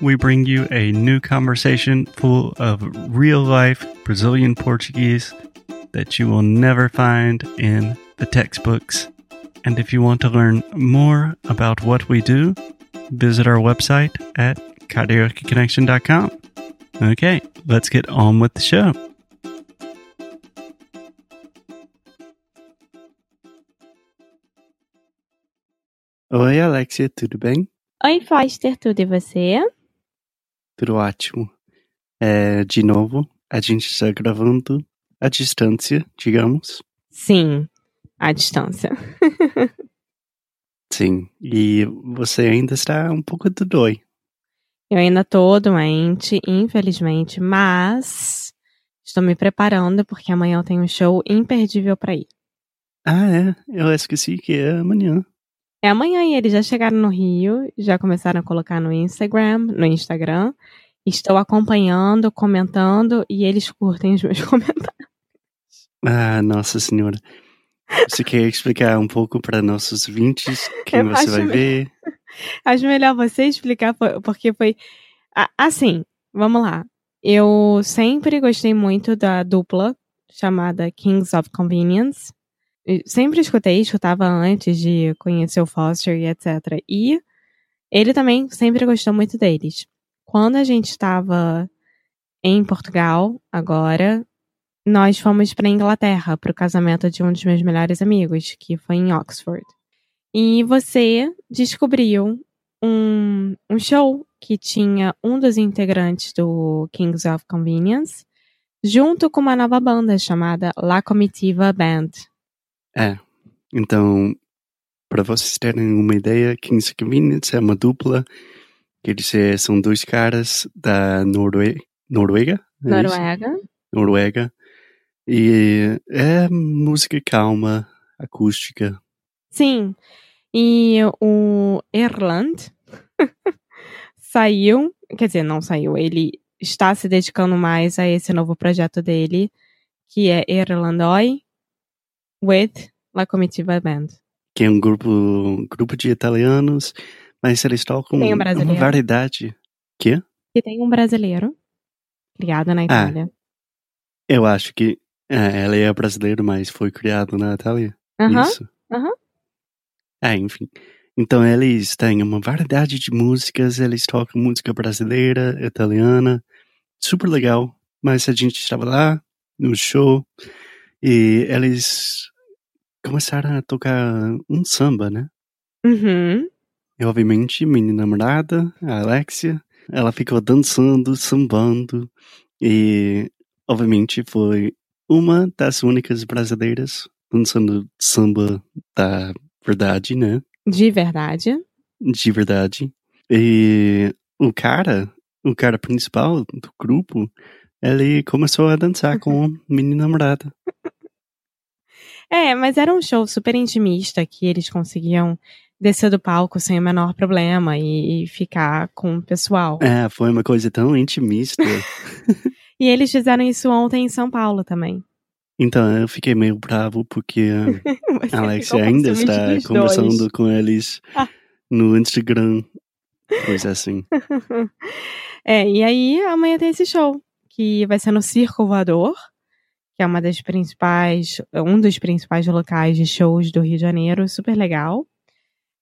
we bring you a new conversation full of real life Brazilian Portuguese that you will never find in the textbooks. And if you want to learn more about what we do, visit our website at karaokeconnection.com. Okay, let's get on with the show. Oi, Alexia, tudo bem? Oi, Foster, tudo e você? Tudo ótimo. É, de novo, a gente está gravando à distância, digamos. Sim, à distância. Sim, e você ainda está um pouco do dói. Eu ainda tô doente, infelizmente, mas estou me preparando porque amanhã eu tenho um show imperdível para ir. Ah, é? Eu esqueci que é amanhã. É amanhã e eles já chegaram no Rio, já começaram a colocar no Instagram, no Instagram. Estou acompanhando, comentando e eles curtem os meus comentários. Ah, nossa senhora. Você quer explicar um pouco para nossos ouvintes quem Eu você vai me- ver? Acho melhor você explicar, po- porque foi. Assim, vamos lá. Eu sempre gostei muito da dupla chamada Kings of Convenience. Sempre escutei, escutava antes de conhecer o Foster e etc. E ele também sempre gostou muito deles. Quando a gente estava em Portugal, agora, nós fomos para Inglaterra para o casamento de um dos meus melhores amigos, que foi em Oxford. E você descobriu um, um show que tinha um dos integrantes do Kings of Convenience, junto com uma nova banda chamada La Comitiva Band. É. Então, para vocês terem uma ideia, Kings Convenience é uma dupla que eles eh, são dois caras da Norue Noruega? É isso? Noruega. Noruega. E é música calma, acústica. Sim. E o Erland saiu, quer dizer, não saiu, ele está se dedicando mais a esse novo projeto dele, que é Erlandoi with La Comitiva Band. que é um grupo, grupo de italianos, mas eles tocam Tem um uma brasileiro. variedade. Que? E tem um brasileiro criado na Itália. Eu acho que é, ela é brasileira, mas foi criado na Itália. Aham. Isso. aham. É, enfim. Então eles têm uma variedade de músicas, eles tocam música brasileira, italiana, super legal. Mas a gente estava lá no show e eles começaram a tocar um samba, né? Uhum. E obviamente minha namorada, a Alexia, ela ficou dançando, sambando e obviamente foi uma das únicas brasileiras dançando samba da verdade, né? De verdade. De verdade. E o cara, o cara principal do grupo, ele começou a dançar com a minha namorada. É, mas era um show super intimista que eles conseguiam descer do palco sem o menor problema e, e ficar com o pessoal. É, foi uma coisa tão intimista. E eles fizeram isso ontem em São Paulo também. Então eu fiquei meio bravo porque a Alex ainda está conversando dois. com eles Ah. no Instagram. Coisa assim. É, e aí amanhã tem esse show, que vai ser no Circo Voador, que é uma das principais, um dos principais locais de shows do Rio de Janeiro, super legal.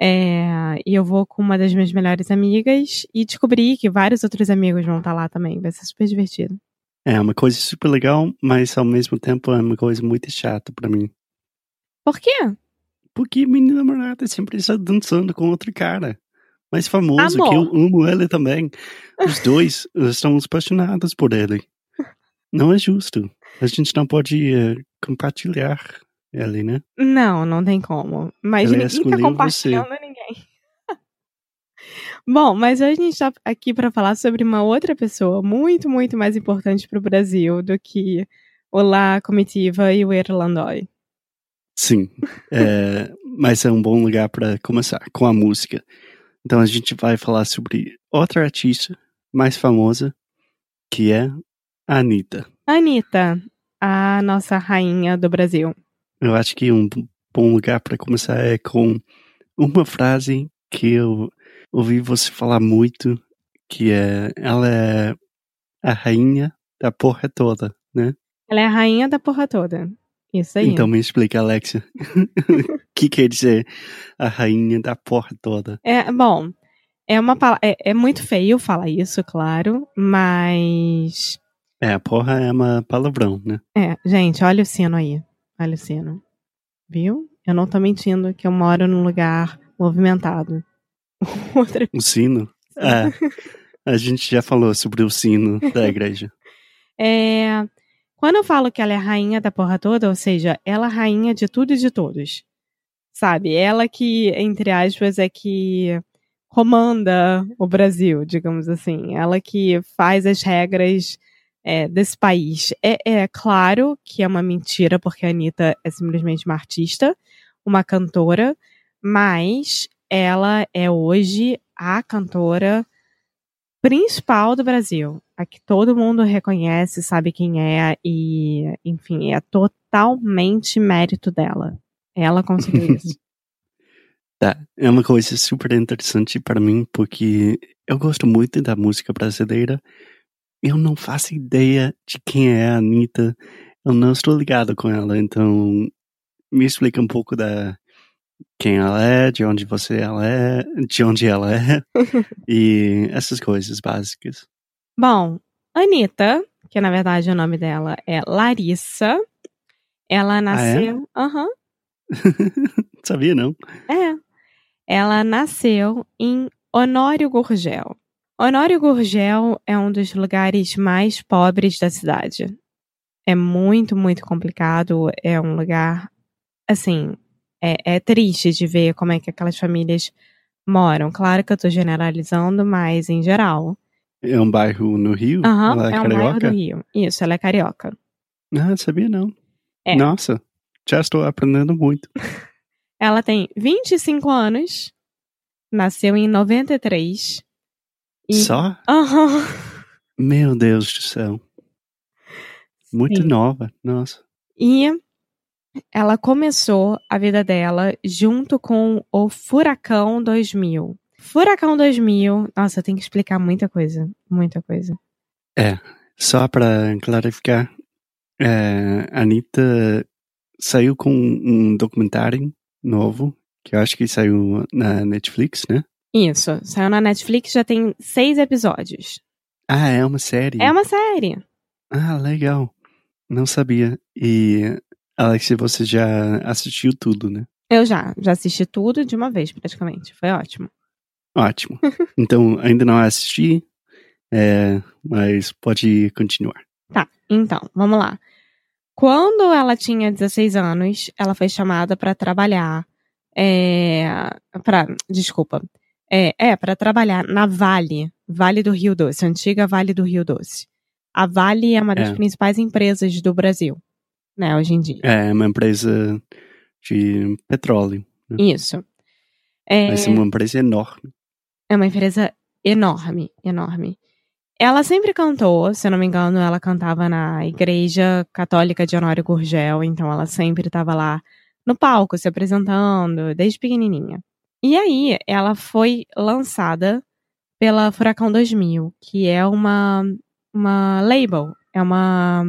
É, e eu vou com uma das minhas melhores amigas e descobri que vários outros amigos vão estar lá também. Vai ser super divertido. É uma coisa super legal, mas ao mesmo tempo é uma coisa muito chata pra mim. Por quê? Porque minha namorada sempre está dançando com outro cara. Mais famoso, que eu Amor. amo ele também. Os dois estamos apaixonados por ele. Não é justo. A gente não pode eh, compartilhar ele, né? Não, não tem como. Mas Ele ninguém tá compartilhando ninguém. Bom, mas hoje a gente tá aqui para falar sobre uma outra pessoa muito, muito mais importante pro Brasil do que Olá, Comitiva e o Irlandói. Sim, é, mas é um bom lugar para começar com a música. Então a gente vai falar sobre outra artista mais famosa, que é a Anitta. Anitta, a nossa rainha do Brasil. Eu acho que um bom lugar para começar é com uma frase que eu ouvi você falar muito, que é ela é a rainha da porra toda, né? Ela é a rainha da porra toda. Isso aí. Então me explica, Alexia. O que quer dizer a rainha da porra toda? É, bom, é uma é, é muito feio falar isso, claro, mas É, a porra é uma palavrão, né? é, gente, olha o sino aí. Olha o sino. Viu? Eu não tô mentindo que eu moro num lugar movimentado. Outra O sino? É, a gente já falou sobre o sino da igreja. É, quando eu falo que ela é rainha da porra toda, ou seja, ela é rainha de tudo e de todos. Sabe? Ela que, entre aspas, é que comanda o Brasil, digamos assim. Ela que faz as regras é, desse país. É, é claro que é uma mentira, porque a Anitta é simplesmente uma artista, uma cantora, mas ela é hoje a cantora principal do Brasil. A que todo mundo reconhece, sabe quem é, e, enfim, é totalmente mérito dela. Ela conseguiu isso. Tá, é uma coisa super interessante para mim, porque eu gosto muito da música brasileira. Eu não faço ideia de quem é a Anitta. Eu não estou ligado com ela, então me explica um pouco da quem ela é, de onde você ela é, de onde ela é e essas coisas básicas. Bom, Anitta, que na verdade o nome dela é Larissa, ela nasceu. Aham. Sabia não? É. Ela nasceu em Honório Gurgel. Honório Gurgel é um dos lugares mais pobres da cidade. É muito, muito complicado. É um lugar, assim, é, é triste de ver como é que aquelas famílias moram. Claro que eu tô generalizando, mas em geral. É um bairro no Rio? Aham, Ela é, é um bairro do Rio. Isso, ela é carioca. Ah, sabia não. É. Nossa, já estou aprendendo muito. Ela tem 25 anos, nasceu em 93. E... Só? Aham. Meu Deus do céu. Muito Sim. nova, nossa. E ela começou a vida dela junto com o Furacão 2000. Furacão 2000, nossa, tenho que explicar muita coisa, muita coisa. Só para clarificar, é, a Anitta saiu com um documentário novo, que eu acho que saiu na Netflix, né? Isso, saiu na Netflix, já tem seis episódios. Ah, é uma série. É uma série. Ah, legal. Não sabia. E, Alex, você já assistiu tudo, né? Eu já, já assisti tudo de uma vez, praticamente. Foi ótimo. Ótimo. Então, ainda não assisti, é, mas pode continuar. Tá, então, vamos lá. Quando ela tinha 16 anos, ela foi chamada para trabalhar. É, pra, desculpa. É, é para trabalhar na Vale, Vale do Rio Doce, antiga Vale do Rio Doce. A Vale é uma das É. principais empresas do Brasil, né, hoje em dia. É uma empresa de petróleo. Isso. É, Vai ser uma empresa enorme. É uma empresa enorme, enorme. Ela sempre cantou, se eu não me engano, ela cantava na Igreja Católica de Honório Gurgel, então ela sempre estava lá no palco se apresentando, desde pequenininha. E aí, ela foi lançada pela Furacão 2000, que é uma uma label, é uma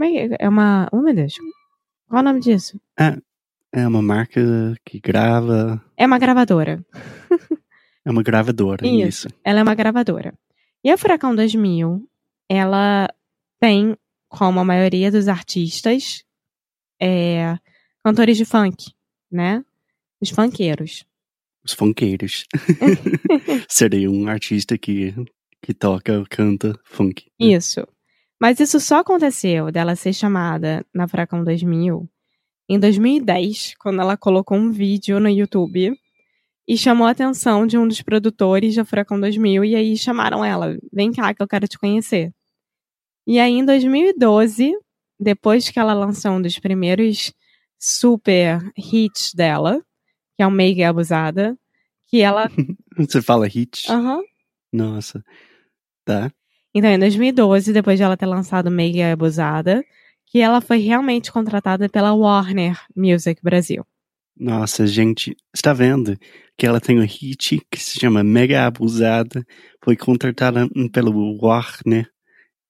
é que- é uma, oh meu Deus. Qual é o nome disso? É uma marca que grava. É uma gravadora. É uma gravadora, Isso. isso. Ela é uma gravadora. E a Furacão 2000, ela tem, como a maioria dos artistas, é, cantores de funk, né? Os funkeiros. Os funkeiros. Seria um artista que, que toca, canta funk. né? Isso. Mas isso só aconteceu dela ser chamada na Furacão 2000 em 2010, quando ela colocou um vídeo no YouTube e chamou a atenção de um dos produtores da Furacão 2000 e aí chamaram ela, vem cá que eu quero te conhecer. E aí em 2012, depois que ela lançou um dos primeiros super hits dela, que é o Meig Abusada, que ela. Você fala hit? Aham. Nossa. Tá. Então, em 2012, depois de ela ter lançado Meig Abusada, que ela foi realmente contratada pela Warner Music Brasil. Nossa, gente, está vendo que ela tem um hit que se chama Mega Abusada, foi contratada pelo Warner.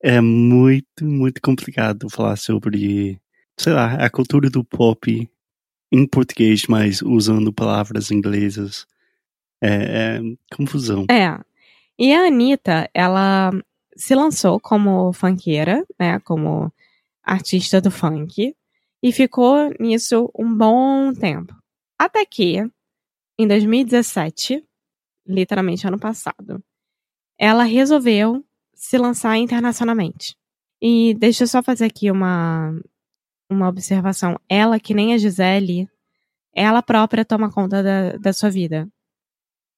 É muito, muito complicado falar sobre, sei lá, a cultura do pop em português, mas usando palavras inglesas. É, é confusão. É. E a Anitta, ela se lançou como funkeira, né, como artista do funk, e ficou nisso um bom tempo. Até que, em 2017, literalmente ano passado, ela resolveu se lançar internacionalmente. E deixa eu só fazer aqui uma, uma observação. Ela, que nem a Gisele, ela própria toma conta da, da sua vida.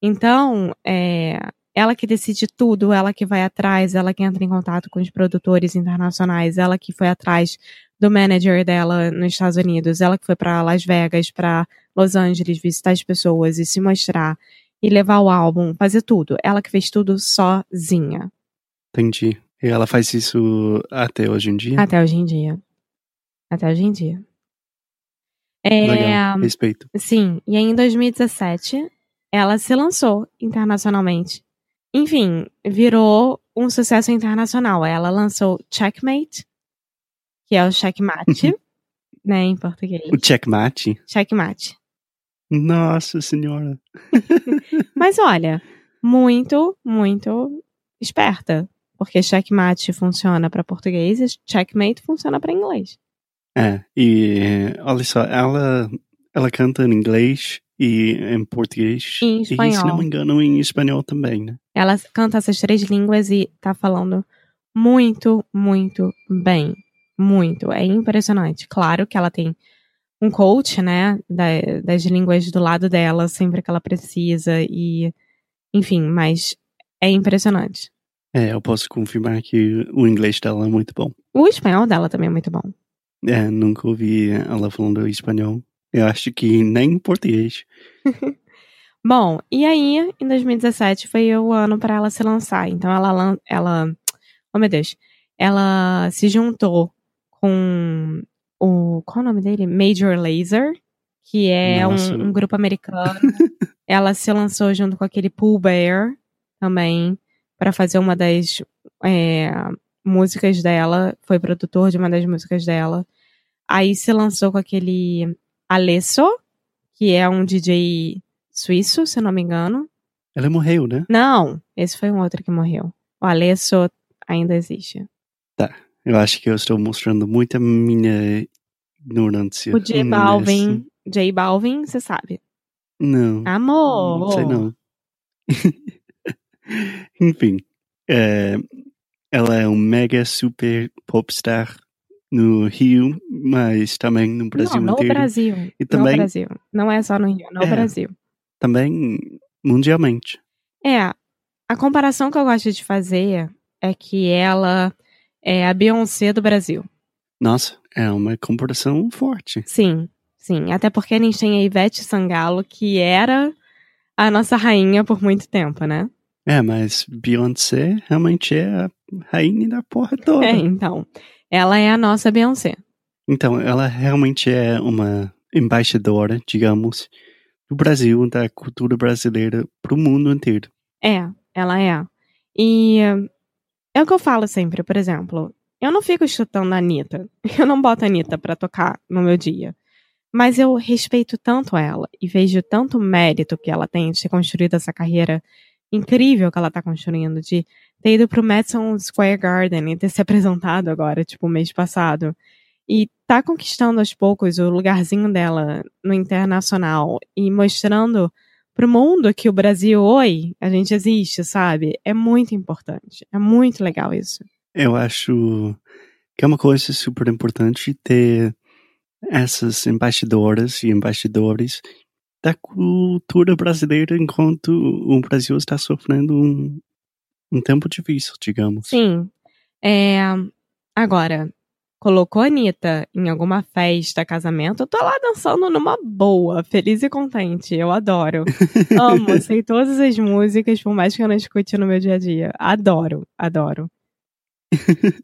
Então, é, ela que decide tudo, ela que vai atrás, ela que entra em contato com os produtores internacionais, ela que foi atrás do manager dela nos Estados Unidos, ela que foi para Las Vegas, para Los Angeles visitar as pessoas e se mostrar e levar o álbum, fazer tudo. Ela que fez tudo sozinha. Entendi. E ela faz isso até hoje em dia? Até hoje em dia. Até hoje em dia. É, Legal, respeito. Sim, e aí em 2017 ela se lançou internacionalmente. Enfim, virou um sucesso internacional. Ela lançou Checkmate, que é o checkmate, né, em português. O checkmate? Checkmate. Nossa senhora. Mas olha, muito, muito esperta. Porque checkmate funciona para português e checkmate funciona para inglês. É, e olha só, ela, ela canta em inglês e em português. Em espanhol. E, se não me engano, em espanhol também, né? Ela canta essas três línguas e tá falando muito, muito bem. Muito. É impressionante. Claro que ela tem um coach, né, da, das línguas do lado dela sempre que ela precisa e, enfim, mas é impressionante. É, eu posso confirmar que o inglês dela é muito bom. O espanhol dela também é muito bom. É, nunca ouvi ela falando espanhol. Eu acho que nem em português. Bom, e aí, em 2017 foi o ano para ela se lançar. Então ela, ela, oh meu Deus, ela se juntou com o, qual é o nome dele? Major Laser, que é um, um, grupo americano. ela se lançou junto com aquele Pooh Bear também para fazer uma das é, músicas dela. Foi produtor de uma das músicas dela. Aí se lançou com aquele Alesso, que é um DJ suíço, se não me engano. Ela morreu, né? Não, esse foi um outro que morreu. O Alesso ainda existe. Tá, eu acho que eu estou mostrando muita minha ignorância. O J Balvin, J Balvin, você sabe? Não. Amor! Não sei não. Enfim, é, ela é um mega super popstar no Rio, mas também no Brasil não, no inteiro. Brasil. E também, no Brasil. Não é só no Rio, no É. Brasil. também mundialmente. É, a comparação que eu gosto de fazer é que ela é a Beyoncé do Brasil. Nossa, é uma comparação forte. Sim, sim. Até porque a gente tem a Ivete Sangalo, que era a nossa rainha por muito tempo, né? É, mas Beyoncé realmente é a rainha da porra toda. É, então. Ela é a nossa Beyoncé. Então, ela realmente é uma embaixadora, digamos, do Brasil, da cultura brasileira pro mundo inteiro. É, ela é. E é o que eu falo sempre, por exemplo. Eu não fico escutando a Anitta. Eu não boto a Anitta pra tocar no meu dia. Mas eu respeito tanto ela e vejo tanto mérito que ela tem de ter construído essa carreira incrível que ela tá construindo, de ter ido pro Madison Square Garden e ter se apresentado agora, tipo, mês passado. E tá conquistando aos poucos o lugarzinho dela no internacional e mostrando pro mundo que o Brasil, oi, a gente existe, sabe? É muito importante. É muito legal isso. Eu acho que é uma coisa super importante ter essas embaixadoras e embaixadores da cultura brasileira enquanto o Brasil está sofrendo um, um tempo difícil, digamos. Sim. É, agora, colocou a Anitta em alguma festa, casamento, eu tô lá dançando numa boa, feliz e contente. Eu adoro. Amo, sei todas as músicas, por mais que eu não escute no meu dia a dia. Adoro, adoro.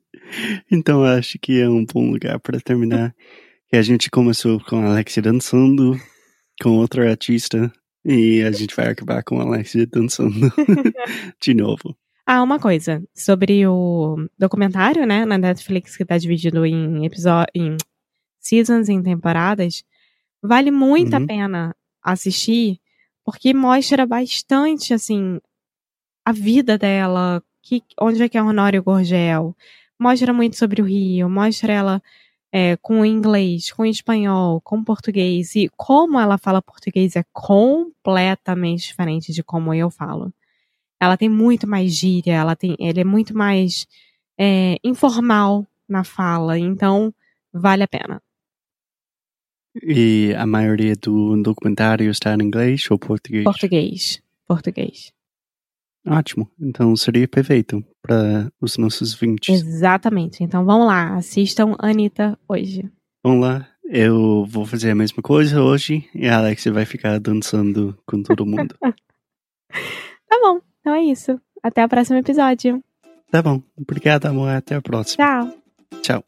então acho que é um bom lugar para terminar. Que a gente começou com a Alexia dançando com outro artista e a gente vai acabar com a Alexia dançando de novo. Ah, uma coisa sobre o documentário, né, na Netflix que tá dividido em episódios, em seasons, em temporadas, vale muito uhum. a pena assistir, porque mostra bastante, assim, a vida dela, que, onde é que é a Honório Gorgel, mostra muito sobre o Rio, mostra ela é, com inglês, com espanhol, com português, e como ela fala português é completamente diferente de como eu falo ela tem muito mais gíria, ela tem, ele é muito mais é, informal na fala, então vale a pena. E a maioria do documentário está em inglês ou português? Português, português. Ótimo, então seria perfeito para os nossos vintes. Exatamente, então vamos lá, assistam Anitta hoje. Vamos lá, eu vou fazer a mesma coisa hoje e a Alexia vai ficar dançando com todo mundo. tá bom. Então é isso. Até o próximo episódio. Tá bom. Obrigado, amor. Até a próxima. Tchau. Tchau.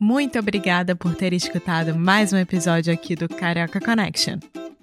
Muito obrigada por ter escutado mais um episódio aqui do Carioca Connection.